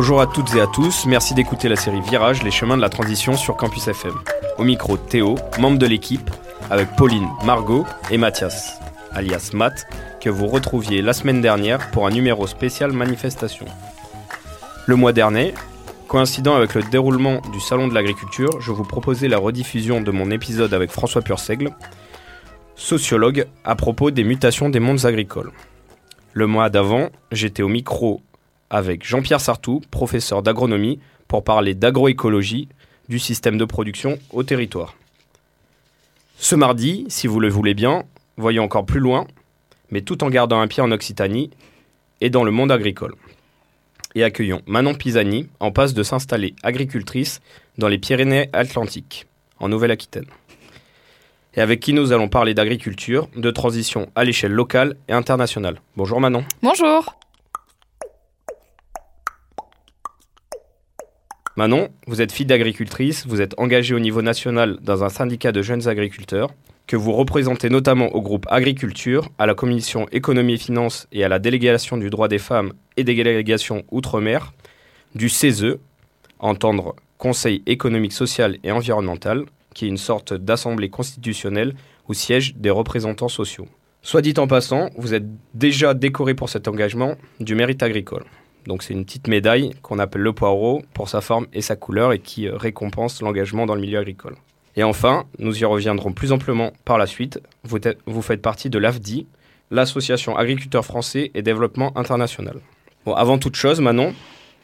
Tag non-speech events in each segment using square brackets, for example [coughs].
Bonjour à toutes et à tous, merci d'écouter la série Virage, les chemins de la transition sur Campus FM. Au micro Théo, membre de l'équipe, avec Pauline, Margot et Mathias, alias Matt, que vous retrouviez la semaine dernière pour un numéro spécial manifestation. Le mois dernier, coïncidant avec le déroulement du Salon de l'Agriculture, je vous proposais la rediffusion de mon épisode avec François Purseigle, sociologue, à propos des mutations des mondes agricoles. Le mois d'avant, j'étais au micro avec Jean-Pierre Sartou, professeur d'agronomie, pour parler d'agroécologie, du système de production au territoire. Ce mardi, si vous le voulez bien, voyons encore plus loin, mais tout en gardant un pied en Occitanie et dans le monde agricole. Et accueillons Manon Pisani, en passe de s'installer agricultrice dans les Pyrénées-Atlantiques, en Nouvelle-Aquitaine. Et avec qui nous allons parler d'agriculture, de transition à l'échelle locale et internationale. Bonjour Manon. Bonjour. Manon, vous êtes fille d'agricultrice, vous êtes engagée au niveau national dans un syndicat de jeunes agriculteurs, que vous représentez notamment au groupe Agriculture, à la Commission Économie et Finances et à la délégation du droit des femmes et des délégations Outre-mer, du CESE, entendre Conseil économique, social et environnemental, qui est une sorte d'assemblée constitutionnelle où siègent des représentants sociaux. Soit dit en passant, vous êtes déjà décoré pour cet engagement du mérite agricole. Donc c'est une petite médaille qu'on appelle le poireau pour sa forme et sa couleur et qui euh, récompense l'engagement dans le milieu agricole. Et enfin, nous y reviendrons plus amplement par la suite, vous, faites partie de l'AFDI, l'Association Agriculteurs Français et Développement International. Bon, avant toute chose, Manon,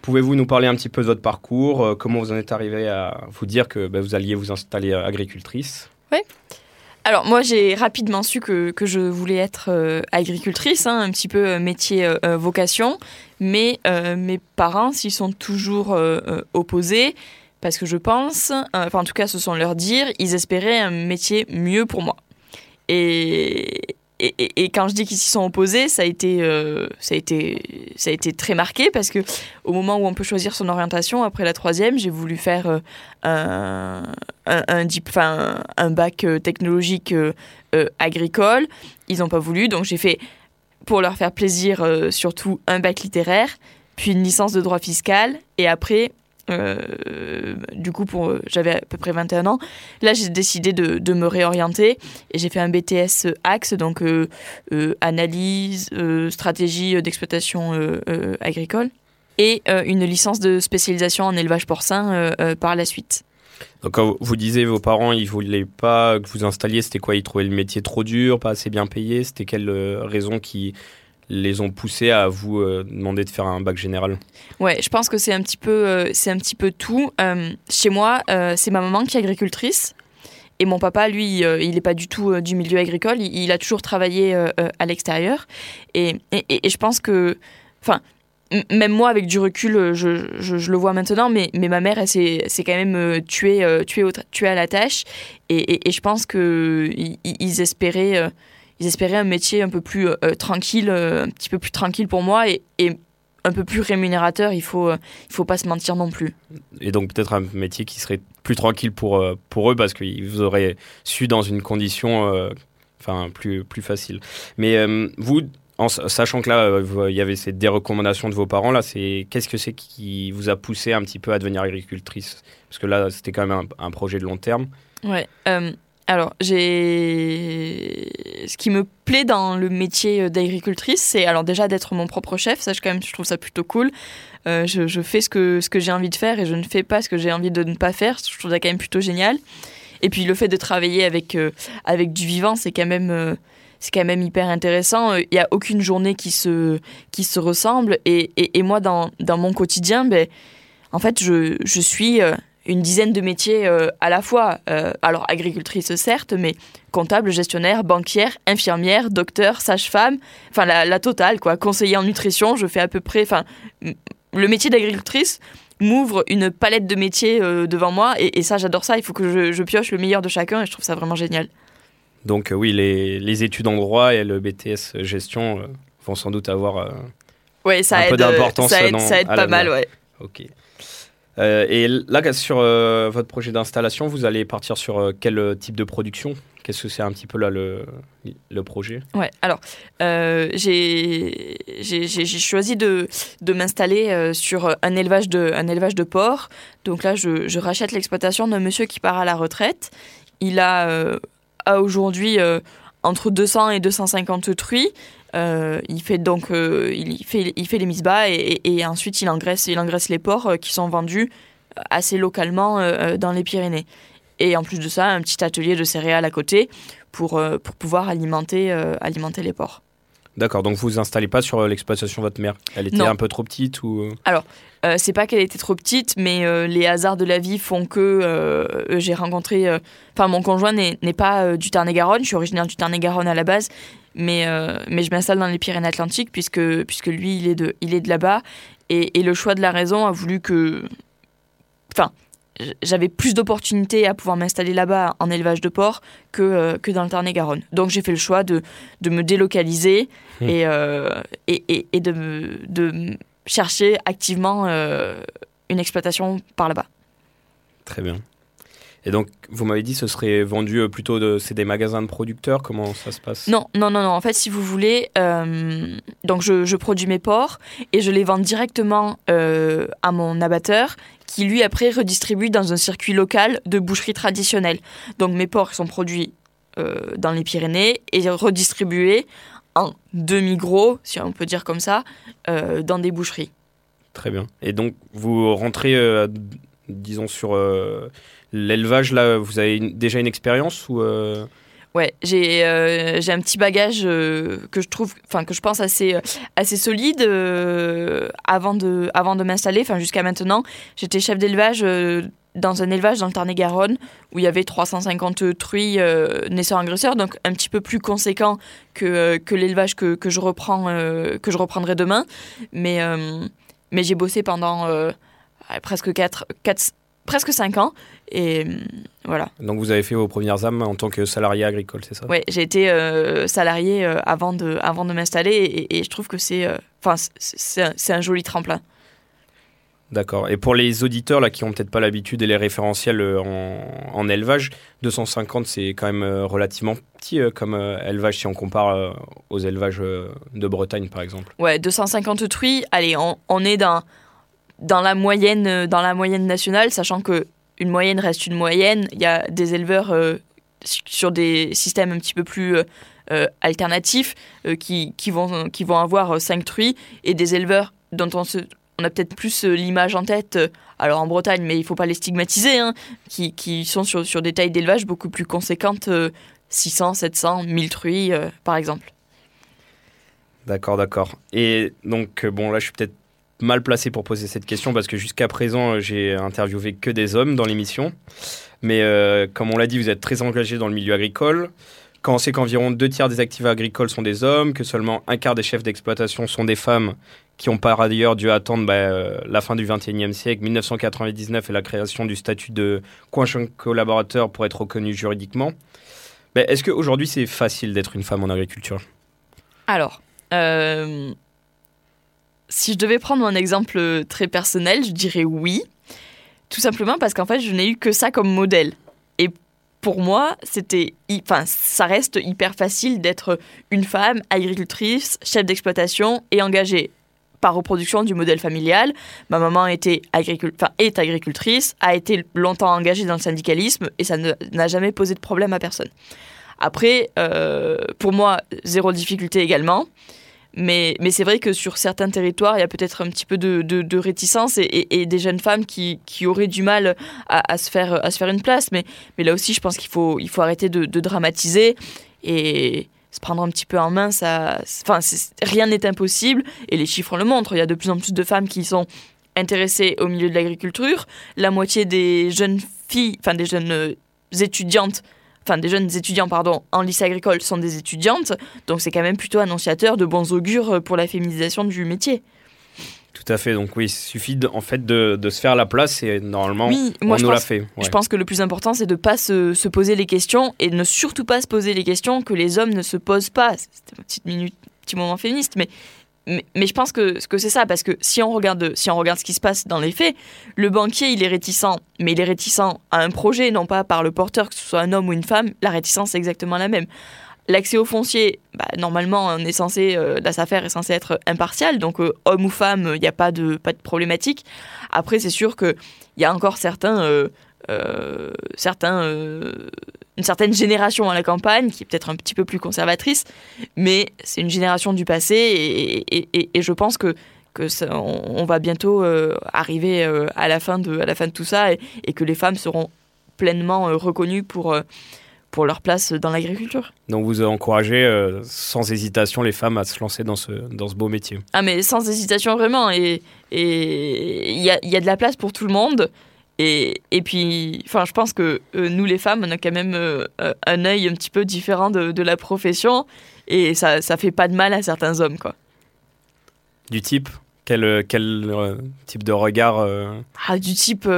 pouvez-vous nous parler un petit peu de votre parcours, euh, comment vous en êtes arrivé à vous dire que bah, vous alliez vous installer euh, agricultrice? Oui. Alors moi j'ai rapidement su que, je voulais être agricultrice, hein, un petit peu métier vocation, mais mes parents s'y sont toujours opposés parce que je pense, enfin en tout cas ce sont leurs dires, ils espéraient un métier mieux pour moi. Et, et, quand je dis qu'ils s'y sont opposés, ça a été, euh, ça a été, ça a été très marqué parce que au moment où on peut choisir son orientation, après la troisième, j'ai voulu faire euh, un, un, bac euh, technologique agricole. Ils n'ont pas voulu, donc j'ai fait, pour leur faire plaisir, surtout un bac littéraire, puis une licence de droit fiscal, et après euh, du coup, pour, j'avais à peu près 21 ans. Là, j'ai décidé de, me réorienter et j'ai fait un BTS Axe, donc euh, euh, analyse, stratégie d'exploitation agricole, et une licence de spécialisation en élevage porcin par la suite. Donc, quand vous disiez vos parents, ils voulaient pas que vous installiez, c'était quoi? Ils trouvaient le métier trop dur, pas assez bien payé? C'était quelle raison qui les ont poussés à vous euh, demander de faire un bac général? Ouais, je pense que c'est un petit peu, euh, c'est un petit peu tout. Euh, chez moi, c'est ma maman qui est agricultrice. Et mon papa, lui, il n'est pas du tout du milieu agricole. Il, a toujours travaillé à l'extérieur. Et, et, je pense que. Enfin, même moi, avec du recul, je, je, le vois maintenant, mais, mais ma mère, elle s'est quand même tuée, tuée, tuée, à la tâche. Et, je pense qu'ils ils espéraient ils espéraient un métier un peu plus euh, tranquille, euh, un petit peu plus tranquille pour moi et, un peu plus rémunérateur. Il faut, euh, il faut pas se mentir non plus. Et donc peut-être un métier qui serait plus tranquille pour, pour eux parce qu'ils vous auraient su dans une condition enfin plus, plus facile. Mais vous, sachant que là, il y avait ces dérecommandations de vos parents, là, c'est qu'est-ce que c'est qui vous a poussé un petit peu à devenir agricultrice? Parce que là, c'était quand même un, projet de long terme. Ouais. Alors, j'ai. Ce qui me plaît dans le métier d'agricultrice, c'est alors déjà d'être mon propre chef. Ça, je, trouve ça plutôt cool. Euh, je, fais ce que, j'ai envie de faire et je ne fais pas ce que j'ai envie de ne pas faire. Je trouve ça quand même plutôt génial. Et puis, le fait de travailler avec, euh, avec du vivant, c'est quand même. Euh, c'est quand même hyper intéressant. Il n'y a aucune journée qui se, qui se ressemble. Et, et, moi, dans, dans, mon quotidien, ben, en fait, je, je suis une dizaine de métiers euh, à la fois. Euh, alors agricultrice certes, mais comptable, gestionnaire, banquière, infirmière, docteur, sage-femme, enfin la, la, totale quoi. Conseiller en nutrition, je fais à peu près, enfin le métier d'agricultrice m'ouvre une palette de métiers euh, devant moi et, ça j'adore ça. Il faut que je, pioche le meilleur de chacun et je trouve ça vraiment génial. Donc oui, les, les études en droit et le BTS gestion vont sans doute avoir ouais, ça un aide, peu d'importance. Ça aide, ça aide pas mal, ouais. Ok. Euh, et là, sur euh, votre projet d'installation, vous allez partir sur euh, quel type de production? Qu'est-ce que c'est un petit peu là le, le projet? Ouais, alors j'ai choisi de, de m'installer sur un élevage, de, un élevage de porc. Donc là, je, je rachète l'exploitation d'un monsieur qui part à la retraite. Il a, a aujourd'hui entre 200 et 250 truies. Euh, il fait donc euh, il, fait, il fait les mises bas et, et, ensuite il engraisse, il engraisse les porcs euh, qui sont vendus assez localement dans les Pyrénées. Et en plus de ça, un petit atelier de céréales à côté pour, pour pouvoir alimenter, alimenter les porcs. D'accord, donc vous vous installez pas sur l'exploitation de votre mère? Elle était un peu trop petite ou Alors, euh, c'est pas qu'elle était trop petite, mais les hasards de la vie font que j'ai rencontré. Enfin, mon conjoint n'est pas du Tarn-et-Garonne. Je suis originaire du Tarn-et-Garonne à la base, mais, euh, mais je m'installe dans les Pyrénées-Atlantiques puisque, puisque lui, il est de, il est de là-bas. Et, et, le choix de la raison a voulu que. Enfin, j'avais plus d'opportunités à pouvoir m'installer là-bas en élevage de porc que, euh, que dans le Tarn-et-Garonne. Donc j'ai fait le choix de, de me délocaliser mmh. et, euh, et, et, de, de chercher activement une exploitation par là-bas. Très bien. Et donc, vous m'avez dit, ce serait vendu euh, plutôt de, c'est des magasins de producteurs. Comment ça se passe? Non, non, non, non. En fait, si vous voulez, euh, donc je, je, produis mes porcs et je les vends directement euh, à mon abatteur, qui lui après redistribue dans un circuit local de boucherie traditionnelle. Donc mes porcs sont produits euh, dans les Pyrénées et redistribués en demi-gros, si on peut dire comme ça, euh, dans des boucheries. Très bien. Et donc, vous rentrez, euh, disons, sur L'élevage, là, vous avez déjà une expérience ou euh... Ouais, j'ai euh, j'ai un petit bagage euh, que je trouve, enfin que je pense assez assez solide euh, avant de avant de m'installer. Enfin jusqu'à maintenant, j'étais chef d'élevage dans un élevage dans le Tarn-et-Garonne où il y avait 350 truies naisseurs agresseurs, donc un petit peu plus conséquent que, que l'élevage que, que je reprends que je reprendrai demain. Mais mais j'ai bossé pendant presque 4, 4 presque 5 ans. Et euh, voilà. Donc vous avez fait vos premières âmes en tant que salarié agricole, c'est ça? Oui, j'ai été euh, salarié euh, avant de, avant de m'installer et, et, je trouve que c'est enfin c'est un, joli tremplin. D'accord. Et pour les auditeurs là qui ont peut-être pas l'habitude et les référentiels en, en élevage, 250 c'est quand même relativement petit comme élevage si on compare aux élevages de Bretagne par exemple. Ouais, 250 truies. Allez, on, est dans dans la moyenne dans la moyenne nationale, sachant que une moyenne reste une moyenne. Il y a des éleveurs euh, sur des systèmes un petit peu plus euh, euh, alternatifs qui, qui, vont, qui vont avoir 5 truies et des éleveurs dont on, se, on a peut-être plus l'image en tête, alors en Bretagne, mais il ne faut pas les stigmatiser, hein, qui, qui, sont sur, sur des tailles d'élevage beaucoup plus conséquentes, 600, 700, 1000 truies par exemple. D'accord, d'accord. Et donc, bon, là, je suis peut-être mal placé pour poser cette question parce que jusqu'à présent, j'ai interviewé que des hommes dans l'émission. Mais euh, comme on l'a dit, vous êtes très engagé dans le milieu agricole. Quand on sait qu'environ deux tiers des actifs agricoles sont des hommes, que seulement un quart des chefs d'exploitation sont des femmes, qui ont par ailleurs dû attendre bah, euh, la fin du XXIe siècle, 1999 et la création du statut de conjoint collaborateur pour être reconnu juridiquement. Bah, Est-ce qu'aujourd'hui c'est facile d'être une femme en agriculture? Alors, euh, si je devais prendre un exemple très personnel, je dirais oui. Tout simplement parce qu'en fait, je n'ai eu que ça comme modèle. Pour moi, c'était, enfin, ça reste hyper facile d'être une femme agricultrice, chef d'exploitation et engagée par reproduction du modèle familial. Ma maman était enfin, est agricultrice, a été longtemps engagée dans le syndicalisme et ça n'a jamais posé de problème à personne. Après, euh, pour moi, zéro difficulté également. Mais, c'est vrai que sur certains territoires, il y a peut-être un petit peu de, réticence et, des jeunes femmes qui, auraient du mal à, se faire, une place. Mais, là aussi, je pense qu'il faut, arrêter de, dramatiser et se prendre un petit peu en main. Rien n'est impossible et les chiffres le montrent. Il y a de plus en plus de femmes qui sont intéressés au milieu de l'agriculture. La moitié des jeunes filles, enfin des jeunes euh, étudiantes, enfin des jeunes étudiants pardon, en lycée agricole sont des étudiantes. Donc c'est quand même plutôt annonciateur de bons augures pour la féminisation du métier. Tout à fait. Donc oui, il suffit de, en fait de, de se faire la place et normalement Oui, on moi nous l'a fait. ouais. je pense que le plus important c'est de pas se, se poser les questions et de ne surtout pas se poser les questions que les hommes ne se posent pas. C'était une petite minute, petit moment féministe, mais mais, je pense que, que c'est ça, parce que si on, regarde, si on regarde ce qui se passe dans les faits, le banquier, il est réticent, mais il est réticent à un projet, non pas par le porteur, que ce soit un homme ou une femme, la réticence est exactement la même. L'accès au foncier, bah, normalement, on est censé, euh, la SAFER est censée être impartial, donc euh, homme ou femme, il n'y a pas de, pas de problématique. Après, c'est sûr qu'il y a encore certains, euh, euh, certains, une certaine génération à la campagne qui est peut-être un petit peu plus conservatrice, mais c'est une génération du passé et, et- et- et je pense que, que ça- on, on va bientôt euh, arriver euh, à, la fin de, à la fin de tout ça et, que les femmes seront pleinement euh, reconnues pour, pour leur place dans l'agriculture. Donc vous encouragez sans hésitation les femmes à se lancer dans ce, dans ce beau métier. Ah mais sans hésitation vraiment et et il y a, il y a de la place pour tout le monde et, et puis enfin je pense que euh, nous les femmes on a quand même euh, euh, un œil un petit peu différent de, de la profession. Et ça ça fait pas de mal à certains hommes quoi. Du type? Quel, quel euh, type de regard Ah du type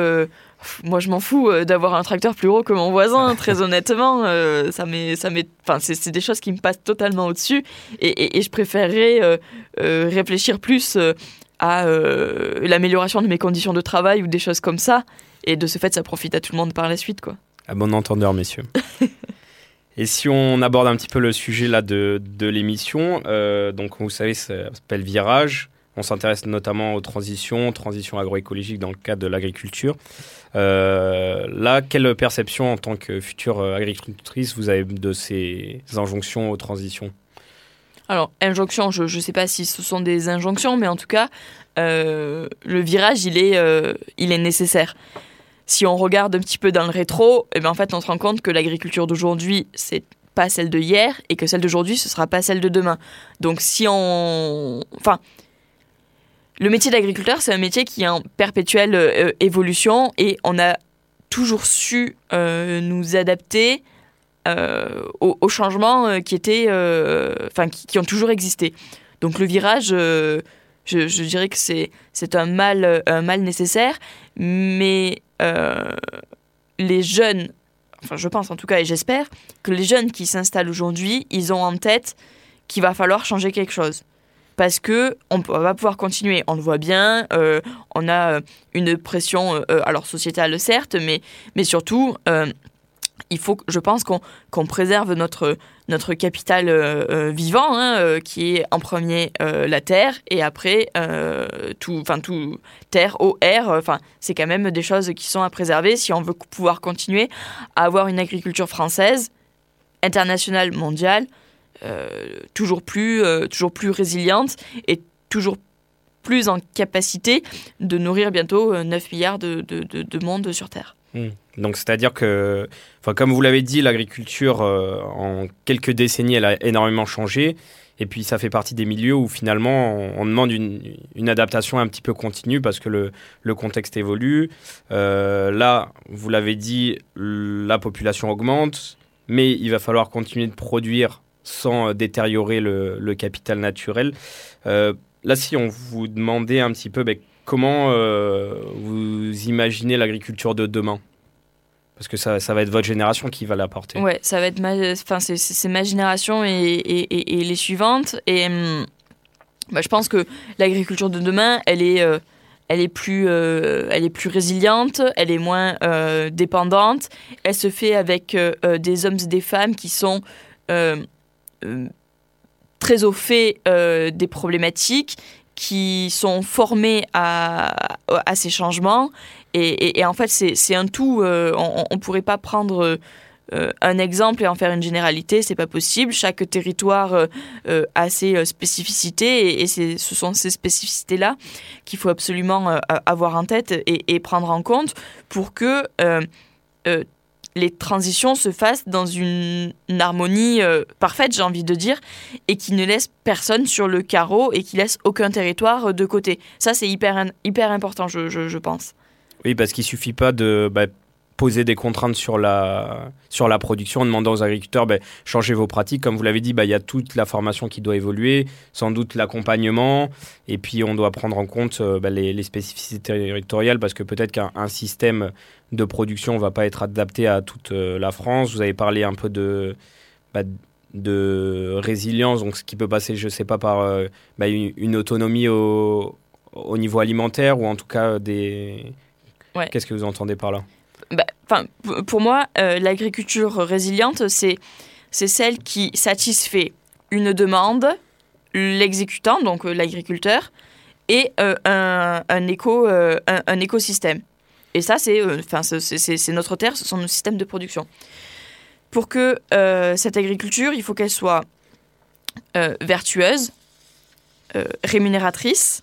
moi je m'en fous d'avoir un tracteur plus gros que mon voisin [laughs] très honnêtement ça m'est ça m'est enfin c'est des choses qui me passent totalement au-dessus. Et, et- et je préférerais réfléchir plus à euh, l'amélioration de mes conditions de travail ou des choses comme ça et de ce fait ça profite à tout le monde par la suite quoi. À bon entendeur, messieurs. [laughs] Et si on aborde un petit peu le sujet là de, de l'émission, euh, donc vous savez, ça s'appelle Virage. On s'intéresse notamment aux transitions, transitions agroécologiques dans le cadre de l'agriculture. Euh, là, quelle perception en tant que future euh, agricultrice vous avez de ces injonctions aux transitions? Alors, injonction, je ne sais pas si ce sont des injonctions, mais en tout cas, euh, le virage, il est, il est nécessaire. Si on regarde un petit peu dans le rétro, eh ben, en fait, on se rend compte que l'agriculture d'aujourd'hui, c'est pas celle de hier, et que celle d'aujourd'hui, ce sera pas celle de demain. Donc, si on... Enfin, le métier d'agriculteur, c'est un métier qui est en perpétuelle euh, évolution, et on a toujours su euh, nous adapter euh, aux, changements qui étaient, enfin, qui, ont toujours existé. Donc le virage, je, dirais que c'est c'est un mal, euh, un mal nécessaire, mais euh, les jeunes, enfin je pense en tout cas et j'espère que les jeunes qui s'installent aujourd'hui, ils ont en tête qu'il va falloir changer quelque chose. Parce que on va pouvoir continuer, on le voit bien, euh, on a une pression, alors sociétale certes, mais, surtout, il faut, je pense qu'on préserve notre, notre capital euh, euh, vivant, hein, euh, qui est en premier la terre, et après tout, enfin tout, terre, eau, air, enfin c'est quand même des choses qui sont à préserver si on veut pouvoir continuer à avoir une agriculture française, internationale, mondiale, toujours, plus, toujours plus résiliente et toujours plus en capacité de nourrir bientôt euh, 9 milliards de, de monde sur Terre. Donc, c'est-à-dire que, comme vous l'avez dit, l'agriculture, euh, en quelques décennies, elle a énormément changé. Et puis, ça fait partie des milieux où, finalement, on, demande une, adaptation un petit peu continue parce que le, contexte évolue. Euh, là, vous l'avez dit, la population augmente, mais il va falloir continuer de produire sans euh, détériorer le, capital naturel. Là, si on vous demandait un petit peu ben, comment euh, vous imaginez l'agriculture de demain? Parce que ça, ça va être votre génération qui va l'apporter. Ouais, ça va être enfin c'est, ma génération et, les suivantes. Et hum, bah, je pense que l'agriculture de demain, elle est, euh, elle est plus, euh, elle est plus résiliente, elle est moins dépendante. Elle se fait avec des hommes et des femmes qui sont très au fait des problématiques, qui sont formés à, ces changements. Et, en fait, c'est, un tout. euh, on ne pourrait pas prendre euh, un exemple et en faire une généralité, c'est pas possible. Chaque territoire euh, a ses spécificités et, et ce sont ces spécificités-là qu'il faut absolument avoir en tête et, prendre en compte pour que les transitions se fassent dans une, harmonie euh, parfaite, j'ai envie de dire, et qui ne laisse personne sur le carreau et qui laisse aucun territoire euh, de côté. Ça, c'est hyper, hyper important, je, je- je pense. Oui, parce qu'il suffit pas de bah, poser des contraintes sur la, sur la production en demandant aux agriculteurs bah, changez vos pratiques. Comme vous l'avez dit, bah, il y a toute la formation qui doit évoluer, sans doute l'accompagnement, et puis on doit prendre en compte euh, bah, les, les spécificités territoriales parce que peut-être qu'un un système de production ne va pas être adapté à toute euh, la France. Vous avez parlé un peu de, bah, de résilience, donc ce qui peut passer, je sais pas, par euh, une, une autonomie au, au niveau alimentaire ou en tout cas des. Ouais. Qu'est-ce que vous entendez par là? Bah, pour moi, euh, l'agriculture résiliente, c'est celle qui satisfait une demande, l'exécutant, donc euh, l'agriculteur, et euh, un, un éco, euh, un, un écosystème. Et ça, c'est c'est- notre terre, ce sont nos systèmes de production. Pour que cette agriculture, il faut qu'elle soit vertueuse, rémunératrice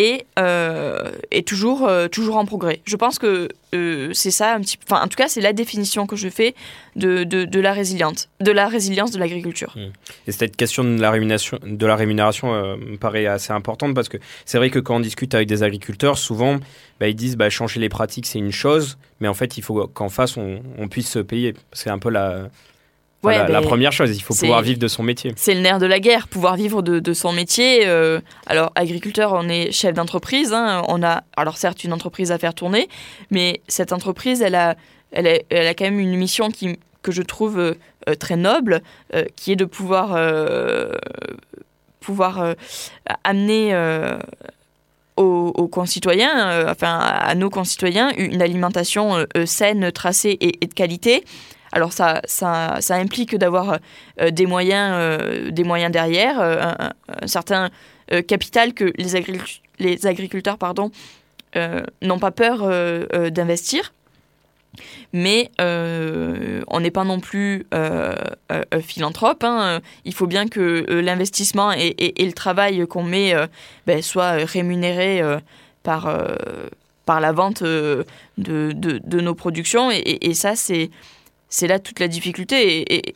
et, euh, et toujours, euh, toujours en progrès. Je pense que euh, c'est ça. Enfin, en tout cas, c'est la définition que je fais de, la résilience, de la résilience de l'agriculture. Et cette question de la rémunération, me paraît assez importante parce que c'est vrai que quand on discute avec des agriculteurs, souvent bah, ils disent bah, changer les pratiques c'est une chose, mais en fait il faut qu'en face on, on puisse se payer. C'est un peu la, Ouais, enfin, la, la ben, première chose, il faut pouvoir vivre de son métier. C'est le nerf de la guerre, pouvoir vivre de, de son métier. euh, alors, agriculteur, on est chef d'entreprise. hein, on a, alors certes, une entreprise à faire tourner, mais cette entreprise, elle a, elle a, elle a quand même une mission qui, que je trouve euh, euh, très noble, euh, qui est de pouvoir, pouvoir amener aux, concitoyens, euh, enfin à nos concitoyens, une alimentation euh, saine, tracée et, et de qualité. Alors ça, ça, implique d'avoir euh, des moyens, euh, des moyens derrière, euh, un, certain capital que les, agric- les agriculteurs n'ont pas peur d'investir. Mais on n'est pas non plus philanthrope. hein. Il faut bien que l'investissement et, le travail qu'on met ben, soient rémunérés par, la vente de, nos productions. Et ça, c'est c'est là toute la difficulté. Et,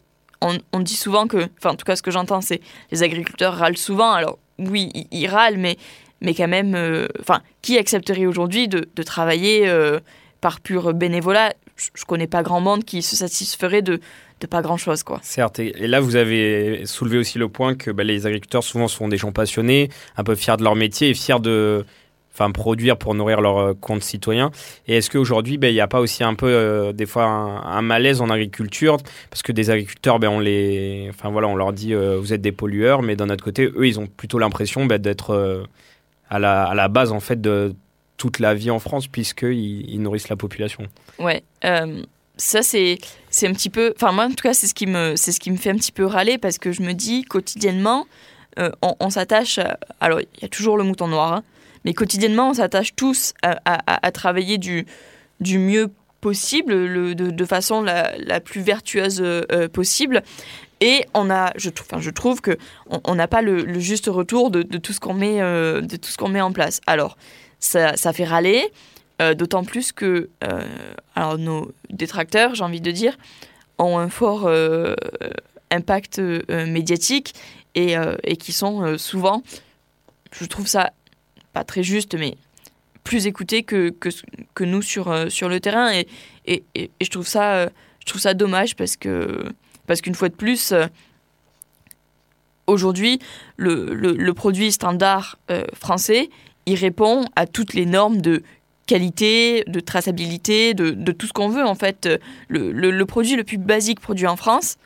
on, dit souvent que, enfin en tout cas ce que j'entends, c'est les agriculteurs râlent souvent. Alors oui, ils, râlent, mais, mais quand même, euh, enfin, qui accepterait aujourd'hui de, travailler euh, par pur bénévolat? Je, je connais pas grand monde qui se satisferait de, de pas grand chose, quoi. Certes, et là vous avez soulevé aussi le point que bah, les agriculteurs souvent sont des gens passionnés, un peu fiers de leur métier et fiers de enfin, produire pour nourrir leurs euh, comptes citoyens. Et est-ce qu'aujourd'hui, bah, il n'y a pas aussi un peu euh, des fois un, malaise en agriculture? Parce que des agriculteurs, ben on, les, enfin, voilà, on leur dit euh, vous êtes des pollueurs, mais d'un autre côté, eux, ils ont plutôt l'impression bah, d'être à, la, base en fait de toute la vie en France puisqu'ils ils nourrissent la population. Ouais. ça, c'est, c'est un petit peu. Enfin, moi, en tout cas, c'est ce, qui me, c'est ce qui me fait un petit peu râler parce que je me dis quotidiennement, on, s'attache. alors, il y a toujours le mouton noir, hein, mais quotidiennement, on s'attache tous à, travailler du, mieux possible, le, de, façon la, plus vertueuse euh, possible. Et on a, je, enfin, je trouve que on n'a pas le, juste retour de, tout ce qu'on met, euh, de tout ce qu'on met en place. Alors, ça, ça fait râler. Euh, D'autant plus que euh, alors nos détracteurs, j'ai envie de dire, ont un fort euh, impact euh, médiatique et, euh, qui sont euh, souvent, je trouve ça pas très juste, mais plus écoutés que, que, nous sur, euh, sur le terrain. Et, et, et- je, trouve ça, euh, je trouve ça dommage parce que parce qu'une fois de plus, euh, aujourd'hui, le, le, produit standard français, il répond à toutes les normes de qualité, de traçabilité, de, de tout ce qu'on veut en fait. Le, le- produit le plus basique produit en France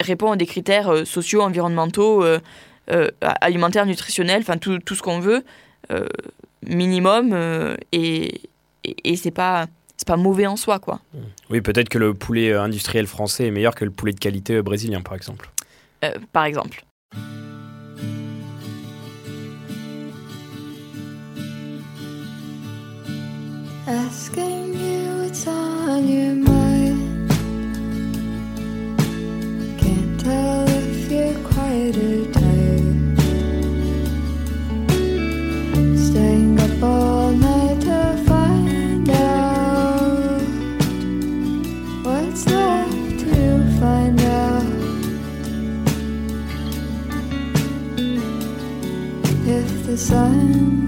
répond à des critères sociaux, environnementaux, alimentaires, nutritionnels, enfin tout, tout ce qu'on veut, minimum, euh, et, et, et c'est pas c'est pas mauvais en soi quoi. Oui, peut-être que le poulet euh, industriel français est meilleur que le poulet de qualité euh, brésilien, par exemple. Euh, par exemple. Asking you what's on your mind. the sun.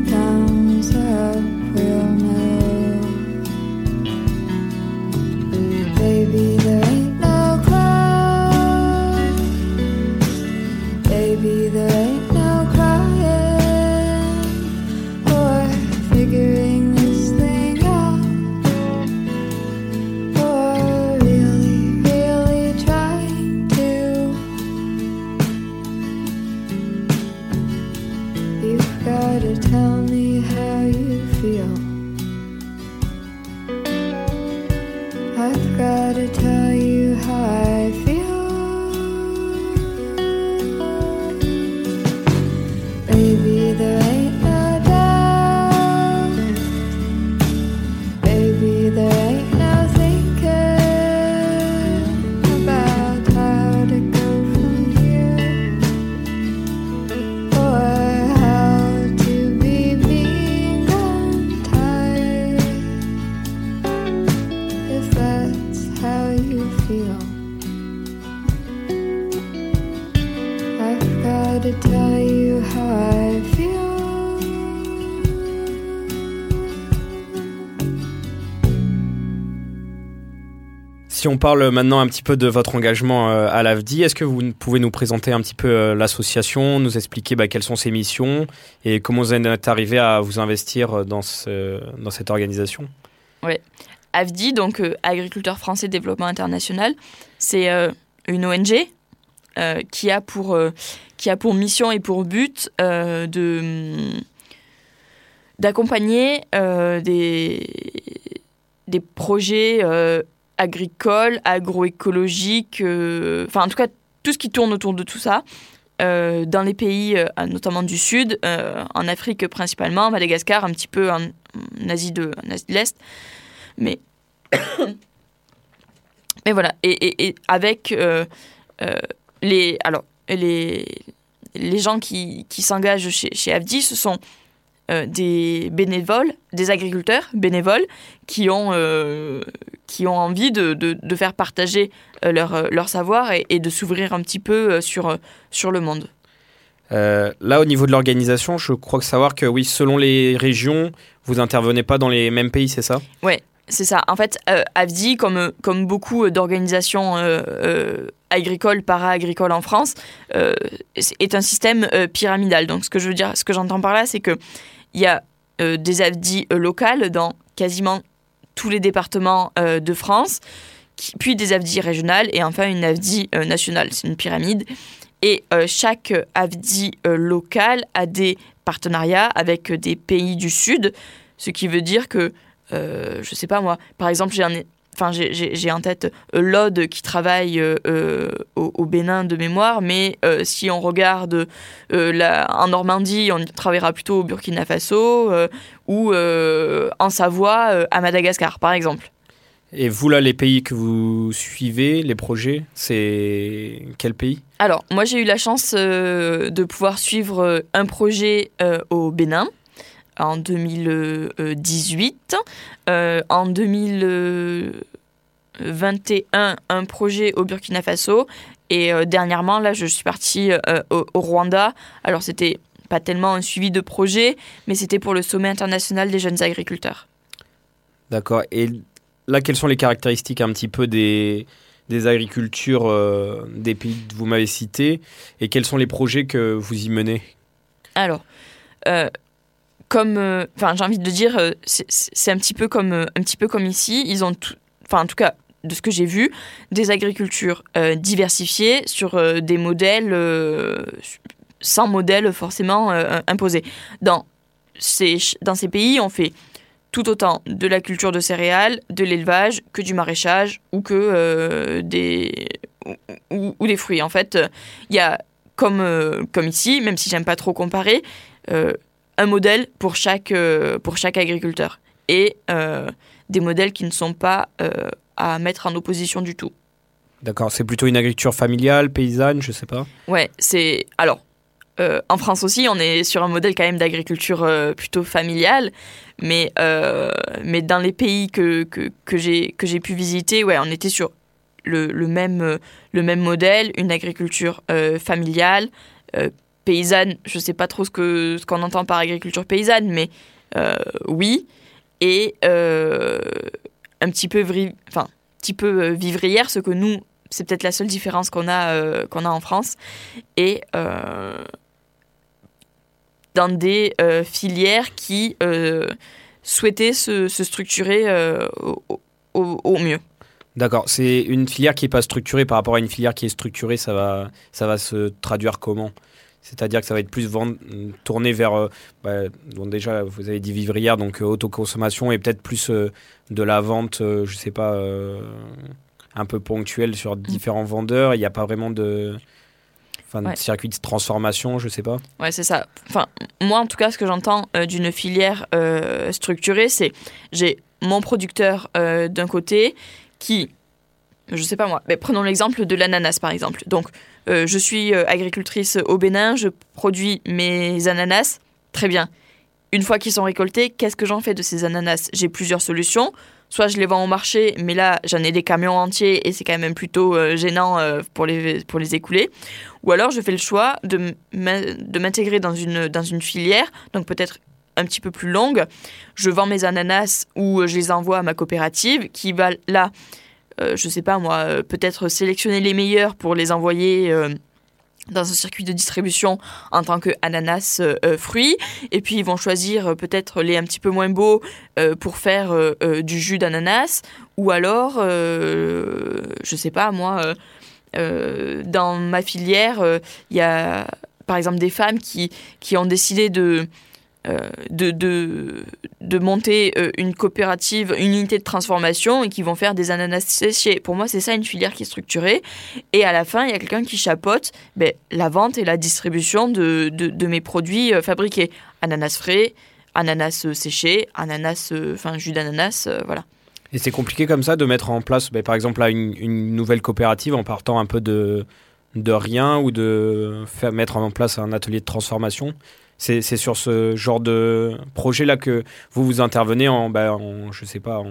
On parle maintenant un petit peu de votre engagement euh, à l'AFDI, est-ce que vous pouvez nous présenter un petit peu euh, l'association, nous expliquer bah, quelles sont ses missions et comment vous êtes arrivé à vous investir dans, ce, dans cette organisation? AFDI, donc euh, Agriculteurs français Développement International, c'est euh, une ONG euh, qui, a pour, euh, qui a pour mission et pour but euh, de d'accompagner euh, des, des projets agricoles, agroécologiques, euh, enfin en tout cas tout ce qui tourne autour de tout ça. euh, dans les pays, euh, notamment du Sud, en Afrique principalement, Madagascar, un petit peu en, Asie de, l'Est, mais [coughs] mais voilà et, avec les alors les les gens qui, qui s'engagent chez, chez AFDI ce sont des bénévoles des agriculteurs bénévoles qui ont euh, qui ont envie de, de, de faire partager euh, leur, euh, leur savoir et, et de s'ouvrir un petit peu euh, sur, euh, sur le monde. Euh, Là, au niveau de l'organisation, je crois que savoir que oui, selon les régions, vous intervenez pas dans les mêmes pays, c'est ça? C'est ça. En fait, euh, AFDI, comme, comme beaucoup d'organisations euh, euh, agricoles, para-agricoles en France, euh, est un système euh, pyramidal. Donc, ce que je veux dire, ce que j'entends par là, c'est que il y a euh, des AFDI euh, locales dans quasiment tous les départements euh, de France, puis des AFDI régionales et enfin une euh, nationale. C'est une pyramide. Et chaque euh, local a des partenariats avec des pays du Sud, ce qui veut dire que je sais pas moi, par exemple, j'ai un, enfin, j'ai- en tête euh, l'Aude qui travaille euh, euh, au, au Bénin de mémoire, mais euh, si on regarde euh, la- en Normandie, on travaillera plutôt au Burkina Faso ou en Savoie à Madagascar, par exemple. Et vous, là, les pays que vous suivez, les projets, c'est quel pays? Alors, moi, j'ai eu la chance de pouvoir suivre un projet au Bénin en 2018. Euh, en 2021, un projet au Burkina Faso. Et euh, dernièrement, là, je suis partie euh, au, au Rwanda. Alors, c'était pas tellement un suivi de projet, mais c'était pour le sommet international des jeunes agriculteurs. D'accord. Et là, quelles sont les caractéristiques un petit peu des, des agricultures des pays que vous m'avez cités? Et quels sont les projets que vous y menez? Alors, comme, euh, enfin, j'ai envie de dire, euh, c'est- un petit peu comme, euh, un petit peu comme ici. Ils ont, enfin, en tout cas, de ce que j'ai vu, des agricultures diversifiées sur des modèles sans modèle forcément imposé. Dans ces, dans ces pays, on fait tout autant de la culture de céréales, de l'élevage, que du maraîchage ou que des ou, des fruits. En fait, il y a comme comme ici, même si j'aime pas trop comparer, un modèle pour chaque euh, pour chaque agriculteur et euh, des modèles qui ne sont pas euh, à mettre en opposition du tout. D'accord. C'est plutôt une agriculture familiale, paysanne, je sais pas. Ouais, c'est alors euh, en France aussi, on est sur un modèle quand même d'agriculture euh, plutôt familiale, mais euh, mais dans les pays que que, que j'ai que j'ai pu visiter, ouais, on était sur le, le même le même modèle, une agriculture familiale, paysanne. Je sais pas trop ce que ce qu'on entend par agriculture paysanne, mais euh, oui, et euh, un petit peu enfin petit peu euh, vivrière, ce que nous c'est peut-être la seule différence qu'on a qu'on a en France et dans des filières qui souhaitaient se, se structurer au, au- mieux. D'accord. C'est une filière qui est pas structurée par rapport à une filière qui est structurée. Ça va, ça va se traduire comment? C'est-à-dire que ça va être plus vend- tourné vers, euh, bah, déjà, vous avez dit vivrière, donc euh, autoconsommation, et peut-être plus euh, de la vente, je sais pas, un peu ponctuelle sur différents vendeurs. Il n'y a pas vraiment de, enfin, Ouais. circuit de transformation, je sais pas. Ouais, c'est ça. Enfin, moi, en tout cas, ce que j'entends euh, d'une filière euh, structurée, c'est j'ai mon producteur euh, d'un côté qui, je sais pas moi, mais prenons l'exemple de l'ananas par exemple. Donc, euh, je suis euh, agricultrice au Bénin, je produis mes ananas, très bien. Une fois qu'ils sont récoltés, qu'est-ce que j'en fais de ces ananas? J'ai plusieurs solutions. Soit je les vends au marché, mais là j'en ai des camions entiers et c'est quand même plutôt euh, gênant pour, les, pour les écouler. Ou alors je fais le choix de m'in- de m'intégrer dans une, dans une filière, donc peut-être un petit peu plus longue. Je vends mes ananas ou je les envoie à ma coopérative qui va là, euh, je sais pas moi, euh, peut-être sélectionner les meilleurs pour les envoyer euh, dans un circuit de distribution en tant que ananas euh, euh. Et puis ils vont choisir peut-être les un petit peu moins beaux pour faire du jus d'ananas. Ou alors, je sais pas moi, dans ma filière, il y a par exemple des femmes qui, qui ont décidé de, de, de, de monter euh, une coopérative, une unité de transformation et qui vont faire des ananas séchés. Pour moi, c'est ça une filière qui est structurée. Et à la fin, il y a quelqu'un qui chapeaute ben, la vente et la distribution de, de, mes produits euh, fabriqués. Ananas frais, ananas euh, séchés, ananas, euh, enfin jus d'ananas, euh, voilà. Et c'est compliqué comme ça de mettre en place, bah, par exemple, une, une nouvelle coopérative en partant un peu de, de rien ou de faire, mettre en place un atelier de transformation? C'est sur ce genre de projet-là que vous vous intervenez en, bah, en je sais pas,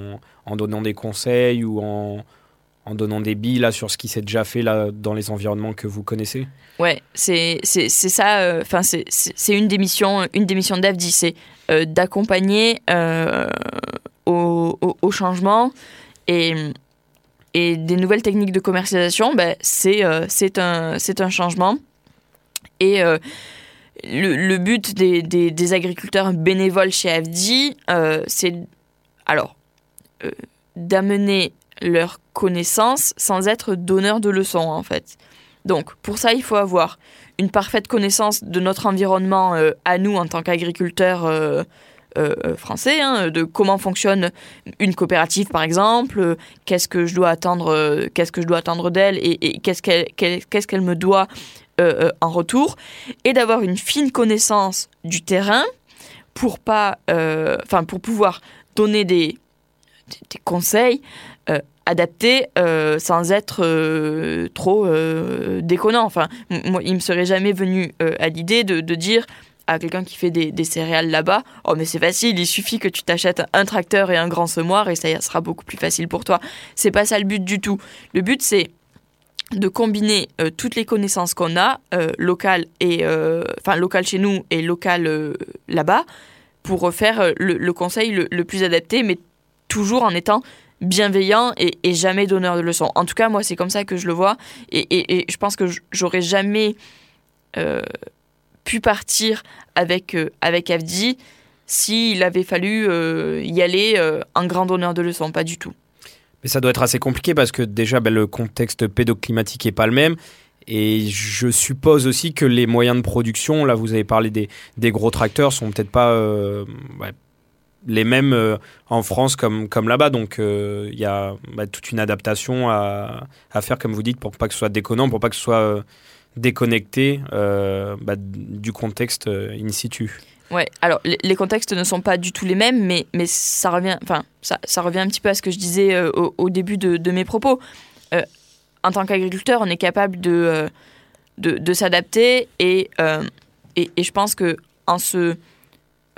en, donnant des conseils ou en, en donnant des billes là, sur ce qui s'est déjà fait là, dans les environnements que vous connaissez? Ouais, c'est ça. euh, Enfin, c'est c'est une des missions, une des missions d'AFDI, c'est euh, d'accompagner euh, au, au, changement et et des nouvelles techniques de commercialisation. Ben, c'est euh, un un changement et euh, le, but des, des, agriculteurs bénévoles chez AFDI, euh, c'est alors euh, d'amener leurs connaissances sans être donneur de leçons en fait. Donc pour ça, il faut avoir une parfaite connaissance de notre environnement euh, à nous en tant qu'agriculteurs français, hein, de comment fonctionne une coopérative par exemple, qu'est-ce que je dois attendre, qu'est-ce que je dois attendre d'elle et, qu'est-ce qu'elle qu'est-ce qu'elle me doit euh, euh, en retour, et d'avoir une fine connaissance du terrain pour pas, euh, enfin pour pouvoir donner des, des, conseils euh, adaptés euh, sans être euh, trop euh, déconnant. Enfin, moi, il me serait jamais venu euh, à l'idée de, de dire à quelqu'un qui fait des, des céréales là-bas, oh mais c'est facile, il suffit que tu t'achètes un tracteur et un grand semoir et ça sera beaucoup plus facile pour toi. C'est pas ça le but du tout. Le but c'est de combiner euh, toutes les connaissances qu'on a, euh, locales et euh, enfin locales chez nous et locales euh, là-bas, pour faire le, conseil le, plus adapté, mais toujours en étant bienveillant et, jamais donneur de leçons. En tout cas, moi, c'est comme ça que je le vois, et, et- je pense que j'aurais jamais pu partir avec avec Avdi s'il avait fallu y aller en grand donneur de leçons, pas du tout. Mais ça doit être assez compliqué parce que déjà bah, le contexte pédoclimatique est pas le même. Et je suppose aussi que les moyens de production, là vous avez parlé des, gros tracteurs, sont peut-être pas euh, les mêmes euh, en France comme, comme là-bas. Donc euh, il y a bah, toute une adaptation à, faire, comme vous dites, pour pas que ce soit déconnant, pour pas que ce soit déconnecté bah, du contexte in situ. Ouais, alors les, contextes ne sont pas du tout les mêmes, mais, mais ça, revient, enfin, ça, ça revient un petit peu à ce que je disais euh, au, début de, de mes propos. Euh, en tant qu'agriculteur, on est capable de, euh, de, s'adapter et, et, je pense que en se,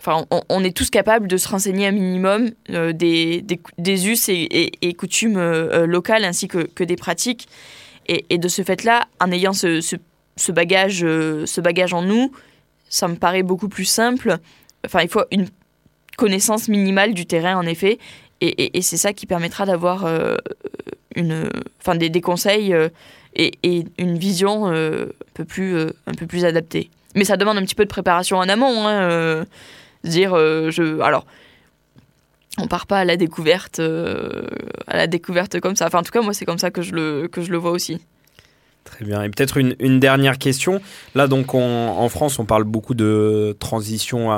enfin, est tous capables de se renseigner un minimum des, des, us et, et, coutumes locales ainsi que, que des pratiques. Et, et de ce fait-là, en ayant ce, ce, bagage, ce bagage en nous, ça me paraît beaucoup plus simple. Enfin, il faut une connaissance minimale du terrain, en effet, et, c'est ça qui permettra d'avoir euh, une, enfin, des, conseils euh, et, une vision euh, un, peu plus, un peu plus adaptée. Mais ça demande un petit peu de préparation en amont. Hein, dire, je, alors, on part pas à la découverte, à la découverte comme ça. Enfin, en tout cas, moi, c'est comme ça que je le, que je le vois aussi. Très bien. Et peut-être une, dernière question. Là, donc, on- en France, on parle beaucoup de transition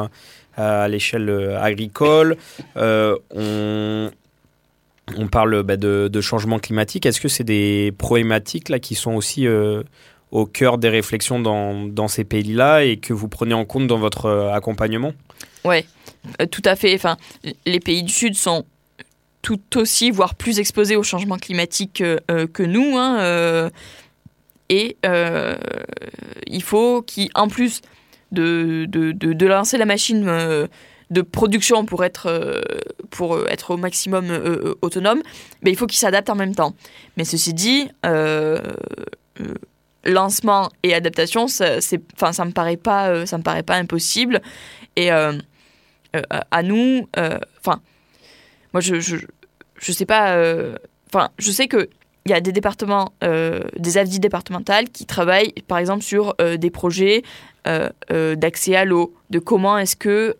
à, l'échelle euh, agricole. Euh, on, parle bah, de, changement climatique. Est-ce que c'est des problématiques là qui sont aussi euh, au cœur des réflexions dans, ces pays-là et que vous prenez en compte dans votre accompagnement? Euh, tout à fait. Les pays du Sud sont tout aussi, voire plus exposés au changement climatique que nous. hein, et euh, il faut qu'en plus de, lancer la machine euh, de production pour être, euh, pour être au maximum autonome, mais il faut qu'ils s'adaptent en même temps. Mais ceci dit, lancement et adaptation, ça, c'est, me paraît pas, ça me paraît pas impossible. Et à nous, enfin, moi je, je, sais pas, enfin, je sais que il y a des départements, euh, des AFDI départementales qui travaillent, par exemple, sur euh, des projets euh, euh, d'accès à l'eau, de comment est-ce que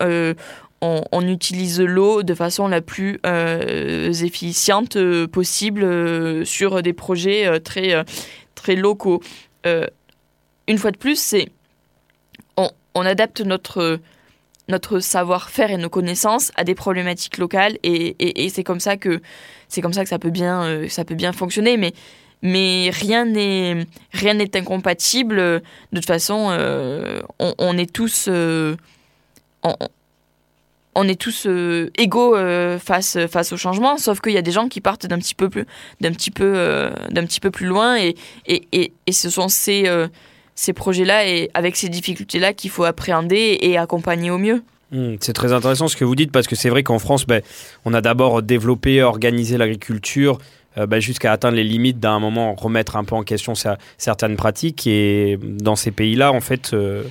on, utilise l'eau de façon la plus efficiente possible sur des projets très, très locaux. Une fois de plus, c'est on adapte notre notre savoir-faire et nos connaissances à des problématiques locales et, c'est comme ça que c'est comme ça que ça peut bien euh, ça peut bien fonctionner. Mais mais rien n'est rien n'est incompatible. De toute façon euh, on, est tous euh, on, est tous égaux face face au changement. Sauf qu'il y a des gens qui partent d'un petit peu plus d'un petit peu d'un petit peu plus loin et et, et, ce sont ces ces projets-là et avec ces difficultés-là qu'il faut appréhender et accompagner au mieux. Hmm, C'est très intéressant ce que vous dites parce que c'est vrai qu'en France, ben, on a d'abord développé, organisé l'agriculture euh, ben, jusqu'à atteindre les limites d'un moment, remettre un peu en question cer- certaines pratiques. Et dans ces pays-là, en fait, euh,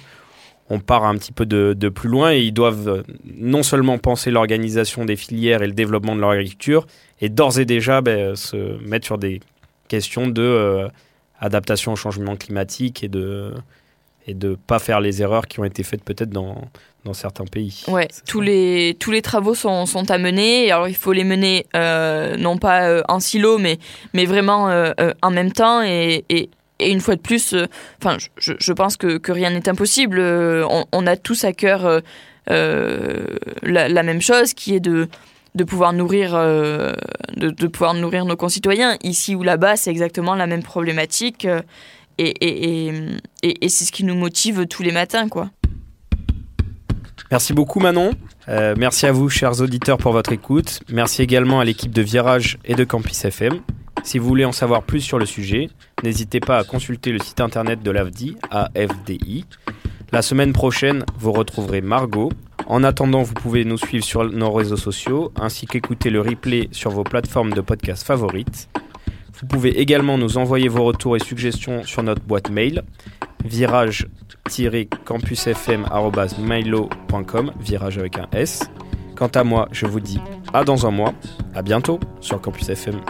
on part un petit peu de, plus loin et ils doivent euh, non seulement penser l'organisation des filières et le développement de leur agriculture, et d'ores et déjà ben, se mettre sur des questions de adaptation au changement climatique et de et de pas faire les erreurs qui ont été faites peut-être dans, dans certains pays. Ouais, tous ça. les, tous les travaux sont, sont à mener. Alors, il faut les mener euh, non pas euh, en silo, mais, mais vraiment euh, en même temps. Et, et, et une fois de plus, enfin, je, je pense que, que rien n'est impossible. On, on a tous à cœur la, la même chose, qui est de, de pouvoir nourrir, euh, de, pouvoir nourrir nos concitoyens. Ici ou là-bas, c'est exactement la même problématique. euh, et, et, et, et, et c'est ce qui nous motive tous les matins, quoi. Merci beaucoup Manon. Euh, merci à vous, chers auditeurs, pour votre écoute. Merci également à l'équipe de Virage et de Campus FM. Si vous voulez en savoir plus sur le sujet, n'hésitez pas à consulter le site internet de l'AFDI, AFDI. La semaine prochaine, vous retrouverez Margot. En attendant, vous pouvez nous suivre sur nos réseaux sociaux ainsi qu'écouter le replay sur vos plateformes de podcast favorites. Vous pouvez également nous envoyer vos retours et suggestions sur notre boîte mail virage-campusfm.milo.com, virage avec un S. Quant à moi, je vous dis à dans un mois, à bientôt sur Campus FM.